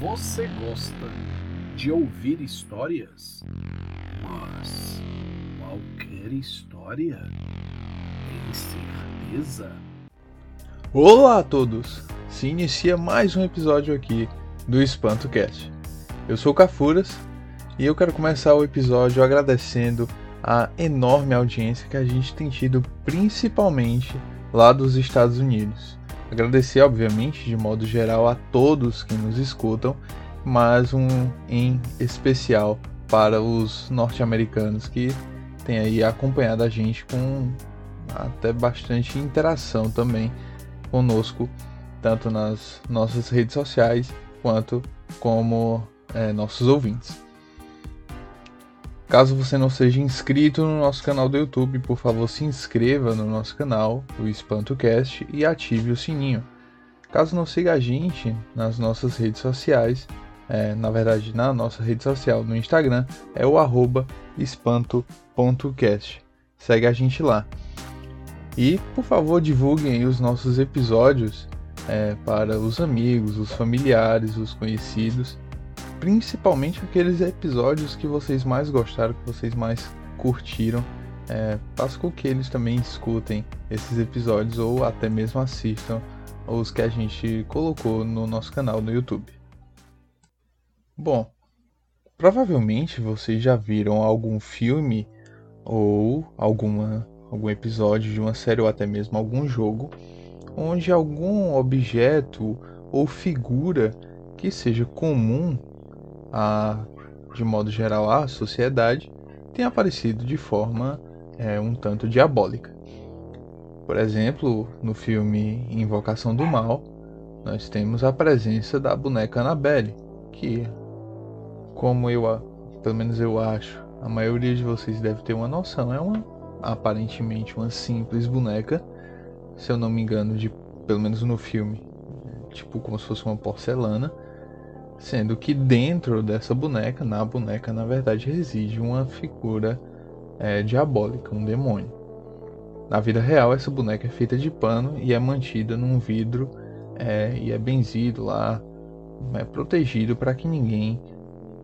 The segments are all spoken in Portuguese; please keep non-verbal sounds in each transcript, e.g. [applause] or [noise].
Você gosta de ouvir histórias? Mas qualquer história? Tem certeza? Olá a todos! Se inicia mais um episódio aqui do Espanto Cast. Eu sou Cafuras e eu quero começar o episódio agradecendo a enorme audiência que a gente tem tido, principalmente lá dos Estados Unidos. Agradecer, obviamente, de modo geral a todos que nos escutam, mas um em especial para os norte-americanos que têm aí acompanhado a gente com até bastante interação também conosco, tanto nas nossas redes sociais quanto como é, nossos ouvintes. Caso você não seja inscrito no nosso canal do YouTube, por favor se inscreva no nosso canal, o EspantoCast, e ative o sininho. Caso não siga a gente nas nossas redes sociais, é, na verdade na nossa rede social no Instagram, é o arroba espanto.cast. Segue a gente lá. E, por favor, divulguem os nossos episódios é, para os amigos, os familiares, os conhecidos principalmente aqueles episódios que vocês mais gostaram, que vocês mais curtiram. É, faça com que eles também escutem esses episódios ou até mesmo assistam os que a gente colocou no nosso canal no YouTube. Bom, provavelmente vocês já viram algum filme ou alguma, algum episódio de uma série ou até mesmo algum jogo onde algum objeto ou figura que seja comum a, de modo geral, a sociedade, tem aparecido de forma é, um tanto diabólica. Por exemplo, no filme Invocação do Mal, nós temos a presença da boneca Annabelle, que, como eu, pelo menos eu acho, a maioria de vocês deve ter uma noção, é uma aparentemente uma simples boneca, se eu não me engano, de pelo menos no filme, tipo como se fosse uma porcelana Sendo que dentro dessa boneca, na boneca, na verdade, reside uma figura é, diabólica, um demônio. Na vida real, essa boneca é feita de pano e é mantida num vidro é, e é benzido lá, é protegido para que ninguém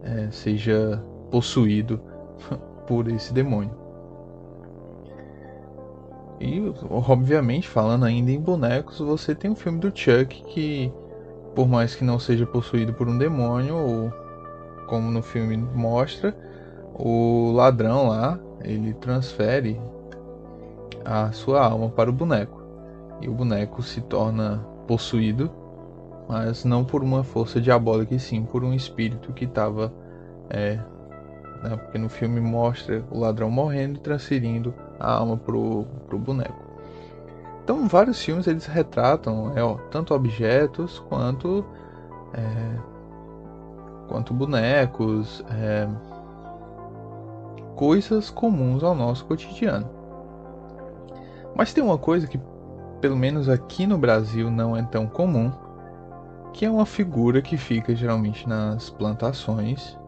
é, seja possuído [laughs] por esse demônio. E, obviamente, falando ainda em bonecos, você tem o filme do Chuck que por mais que não seja possuído por um demônio, ou como no filme mostra, o ladrão lá, ele transfere a sua alma para o boneco. E o boneco se torna possuído, mas não por uma força diabólica, e sim por um espírito que estava. É, né, porque no filme mostra o ladrão morrendo e transferindo a alma pro, pro boneco. Então, vários filmes eles retratam é, tanto objetos quanto é, quanto bonecos, é, coisas comuns ao nosso cotidiano. Mas tem uma coisa que, pelo menos aqui no Brasil, não é tão comum, que é uma figura que fica geralmente nas plantações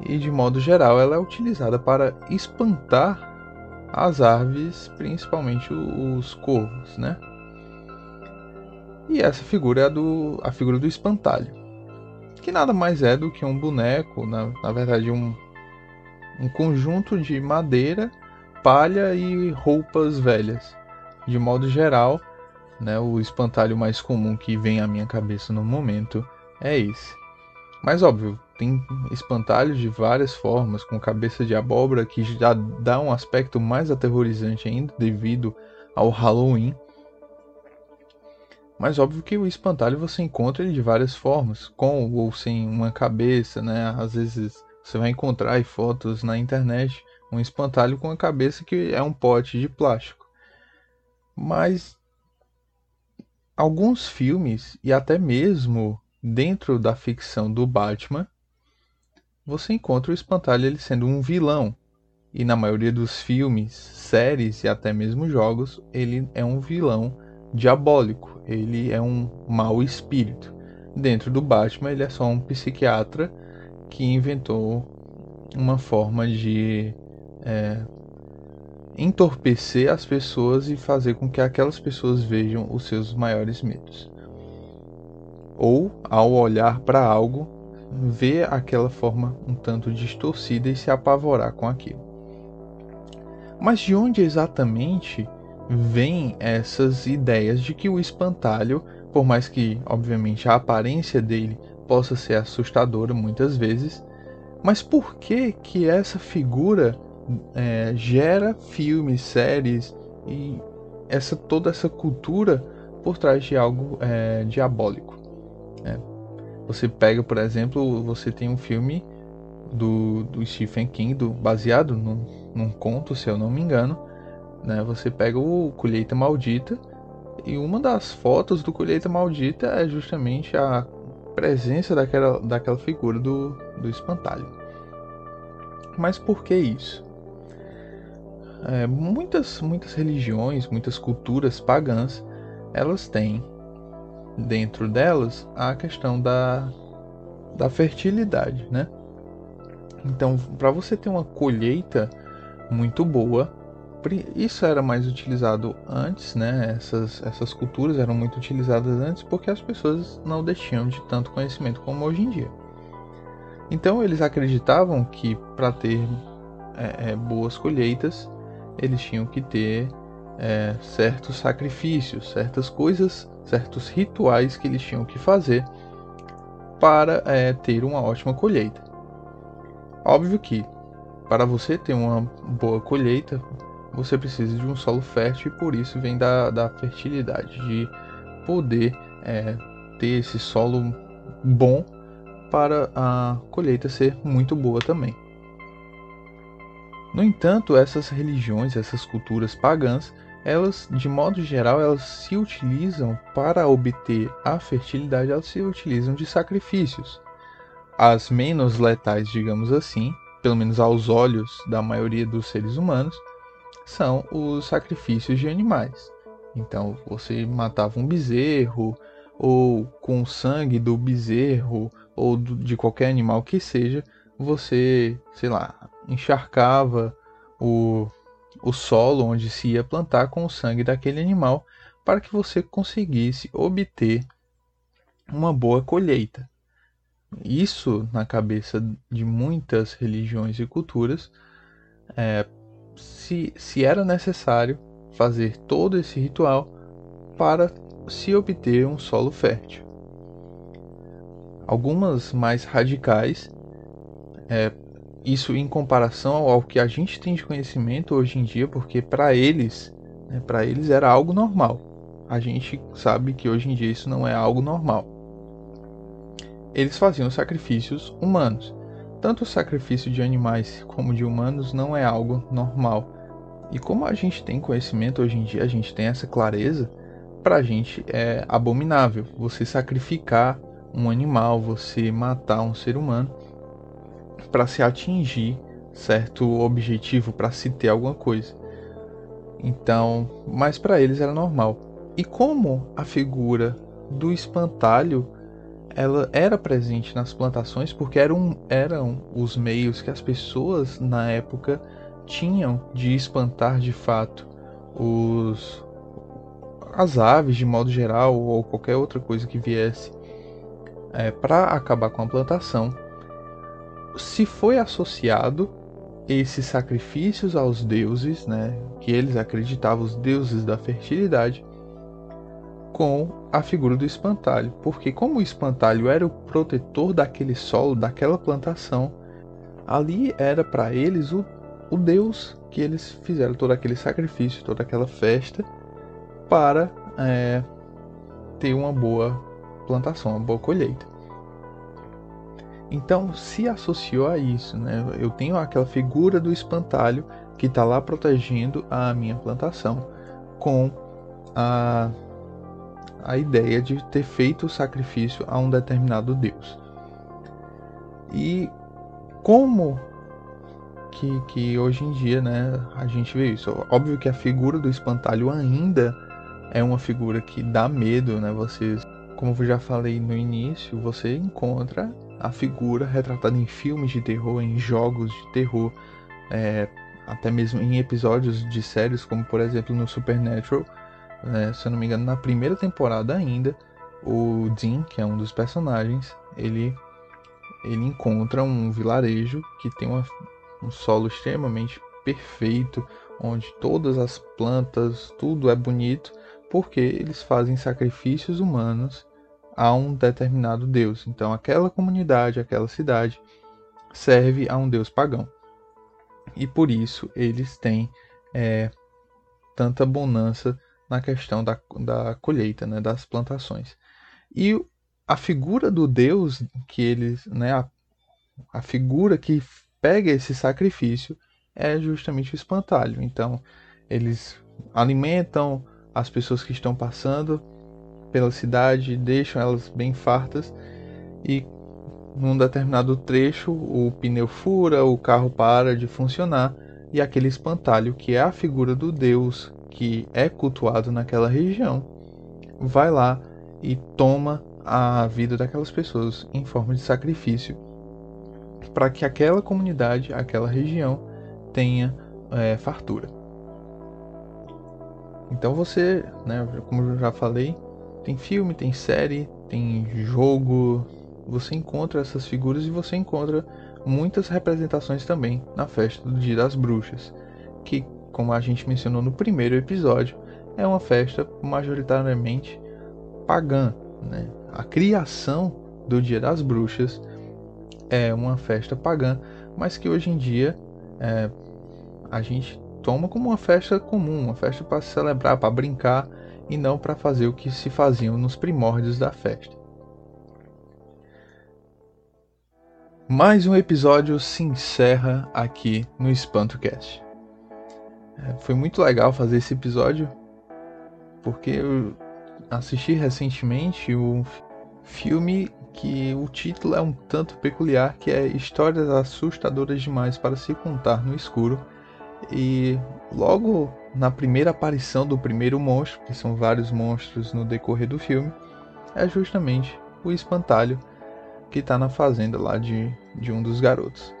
e, de modo geral, ela é utilizada para espantar as aves, principalmente os corvos, né? E essa figura é a, do, a figura do espantalho, que nada mais é do que um boneco, na, na verdade um, um conjunto de madeira, palha e roupas velhas. De modo geral, né, o espantalho mais comum que vem à minha cabeça no momento é esse. Mas óbvio, tem espantalhos de várias formas, com cabeça de abóbora, que já dá um aspecto mais aterrorizante ainda devido ao Halloween. Mas óbvio que o espantalho você encontra ele de várias formas, com ou sem uma cabeça, né? Às vezes você vai encontrar fotos na internet um espantalho com a cabeça que é um pote de plástico. Mas alguns filmes e até mesmo dentro da ficção do Batman você encontra o espantalho ele sendo um vilão. E na maioria dos filmes, séries e até mesmo jogos, ele é um vilão diabólico. Ele é um mau espírito. Dentro do Batman, ele é só um psiquiatra que inventou uma forma de é, entorpecer as pessoas e fazer com que aquelas pessoas vejam os seus maiores medos. ou ao olhar para algo, ver aquela forma um tanto distorcida e se apavorar com aquilo. Mas de onde exatamente vêm essas ideias de que o espantalho, por mais que obviamente a aparência dele possa ser assustadora muitas vezes, mas por que que essa figura é, gera filmes, séries e essa toda essa cultura por trás de algo é, diabólico? É. Você pega, por exemplo, você tem um filme do, do Stephen King, do, baseado num, num conto, se eu não me engano. Né? Você pega o Colheita Maldita e uma das fotos do Colheita Maldita é justamente a presença daquela, daquela figura do, do espantalho. Mas por que isso? É, muitas, muitas religiões, muitas culturas pagãs, elas têm dentro delas a questão da, da fertilidade, né? Então, para você ter uma colheita muito boa, isso era mais utilizado antes, né? Essas, essas culturas eram muito utilizadas antes porque as pessoas não deixiam de tanto conhecimento como hoje em dia. Então, eles acreditavam que para ter é, é, boas colheitas, eles tinham que ter é, certos sacrifícios, certas coisas, certos rituais que eles tinham que fazer para é, ter uma ótima colheita. Óbvio que para você ter uma boa colheita, você precisa de um solo fértil e por isso vem da, da fertilidade, de poder é, ter esse solo bom para a colheita ser muito boa também. No entanto, essas religiões, essas culturas pagãs, elas, de modo geral, elas se utilizam para obter a fertilidade, elas se utilizam de sacrifícios. As menos letais, digamos assim, pelo menos aos olhos da maioria dos seres humanos, são os sacrifícios de animais. Então, você matava um bezerro, ou com o sangue do bezerro, ou de qualquer animal que seja, você, sei lá, encharcava o o solo onde se ia plantar com o sangue daquele animal para que você conseguisse obter uma boa colheita. Isso, na cabeça de muitas religiões e culturas, é, se, se era necessário fazer todo esse ritual para se obter um solo fértil. Algumas mais radicais é, isso em comparação ao que a gente tem de conhecimento hoje em dia, porque para eles, né, para eles era algo normal. A gente sabe que hoje em dia isso não é algo normal. Eles faziam sacrifícios humanos. Tanto o sacrifício de animais como de humanos não é algo normal. E como a gente tem conhecimento hoje em dia, a gente tem essa clareza, para a gente é abominável você sacrificar um animal, você matar um ser humano para se atingir certo objetivo, para se ter alguma coisa. Então, mas para eles era normal. E como a figura do espantalho ela era presente nas plantações porque eram, eram os meios que as pessoas na época tinham de espantar de fato os as aves de modo geral ou qualquer outra coisa que viesse é, para acabar com a plantação se foi associado esses sacrifícios aos deuses, né, que eles acreditavam os deuses da fertilidade, com a figura do espantalho, porque como o espantalho era o protetor daquele solo, daquela plantação, ali era para eles o, o deus que eles fizeram todo aquele sacrifício, toda aquela festa para é, ter uma boa plantação, uma boa colheita. Então se associou a isso, né? Eu tenho aquela figura do espantalho que está lá protegendo a minha plantação, com a, a ideia de ter feito o sacrifício a um determinado Deus. E como que, que hoje em dia né, a gente vê isso? Óbvio que a figura do espantalho ainda é uma figura que dá medo, né? Vocês, como eu já falei no início, você encontra a figura retratada em filmes de terror, em jogos de terror, é, até mesmo em episódios de séries, como por exemplo no Supernatural, é, se eu não me engano, na primeira temporada ainda, o Dean, que é um dos personagens, ele ele encontra um vilarejo que tem uma, um solo extremamente perfeito, onde todas as plantas, tudo é bonito, porque eles fazem sacrifícios humanos a um determinado deus. Então, aquela comunidade, aquela cidade serve a um deus pagão. E por isso eles têm é, tanta bonança na questão da, da colheita, né, das plantações. E a figura do Deus que eles, né, a, a figura que pega esse sacrifício é justamente o espantalho. Então, eles alimentam as pessoas que estão passando pela cidade, deixam elas bem fartas e num determinado trecho o pneu fura, o carro para de funcionar e aquele espantalho, que é a figura do Deus que é cultuado naquela região, vai lá e toma a vida daquelas pessoas em forma de sacrifício para que aquela comunidade, aquela região tenha é, fartura. Então você, né, como eu já falei, tem filme, tem série, tem jogo, você encontra essas figuras e você encontra muitas representações também na festa do Dia das Bruxas, que, como a gente mencionou no primeiro episódio, é uma festa majoritariamente pagã, né? a criação do Dia das Bruxas é uma festa pagã, mas que hoje em dia é, a gente toma como uma festa comum, uma festa para celebrar, para brincar e não para fazer o que se faziam nos primórdios da festa. Mais um episódio se encerra aqui no EspantoCast. É, foi muito legal fazer esse episódio porque eu assisti recentemente o Filme que o título é um tanto peculiar, que é Histórias assustadoras demais para se contar no escuro. E logo na primeira aparição do primeiro monstro, que são vários monstros no decorrer do filme, é justamente o espantalho que está na fazenda lá de, de um dos garotos.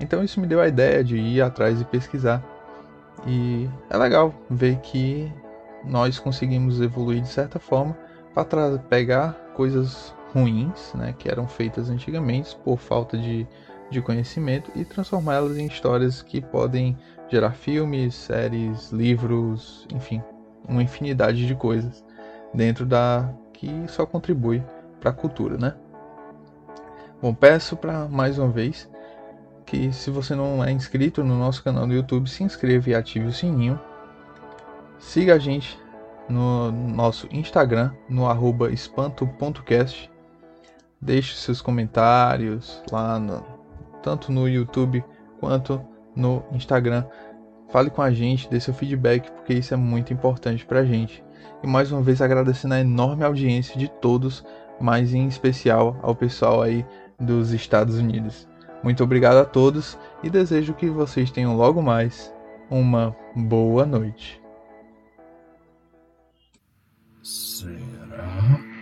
Então isso me deu a ideia de ir atrás e pesquisar. E é legal ver que nós conseguimos evoluir de certa forma para pegar coisas ruins, né, que eram feitas antigamente por falta de, de conhecimento e transformá-las em histórias que podem gerar filmes, séries, livros, enfim, uma infinidade de coisas dentro da que só contribui para a cultura, né? Bom, peço para mais uma vez que se você não é inscrito no nosso canal do YouTube, se inscreva e ative o sininho. Siga a gente no nosso Instagram, no espanto.cast. Deixe seus comentários lá, no, tanto no YouTube quanto no Instagram. Fale com a gente, dê seu feedback, porque isso é muito importante para a gente. E mais uma vez agradecendo a enorme audiência de todos, mas em especial ao pessoal aí dos Estados Unidos. Muito obrigado a todos e desejo que vocês tenham logo mais uma boa noite. Será?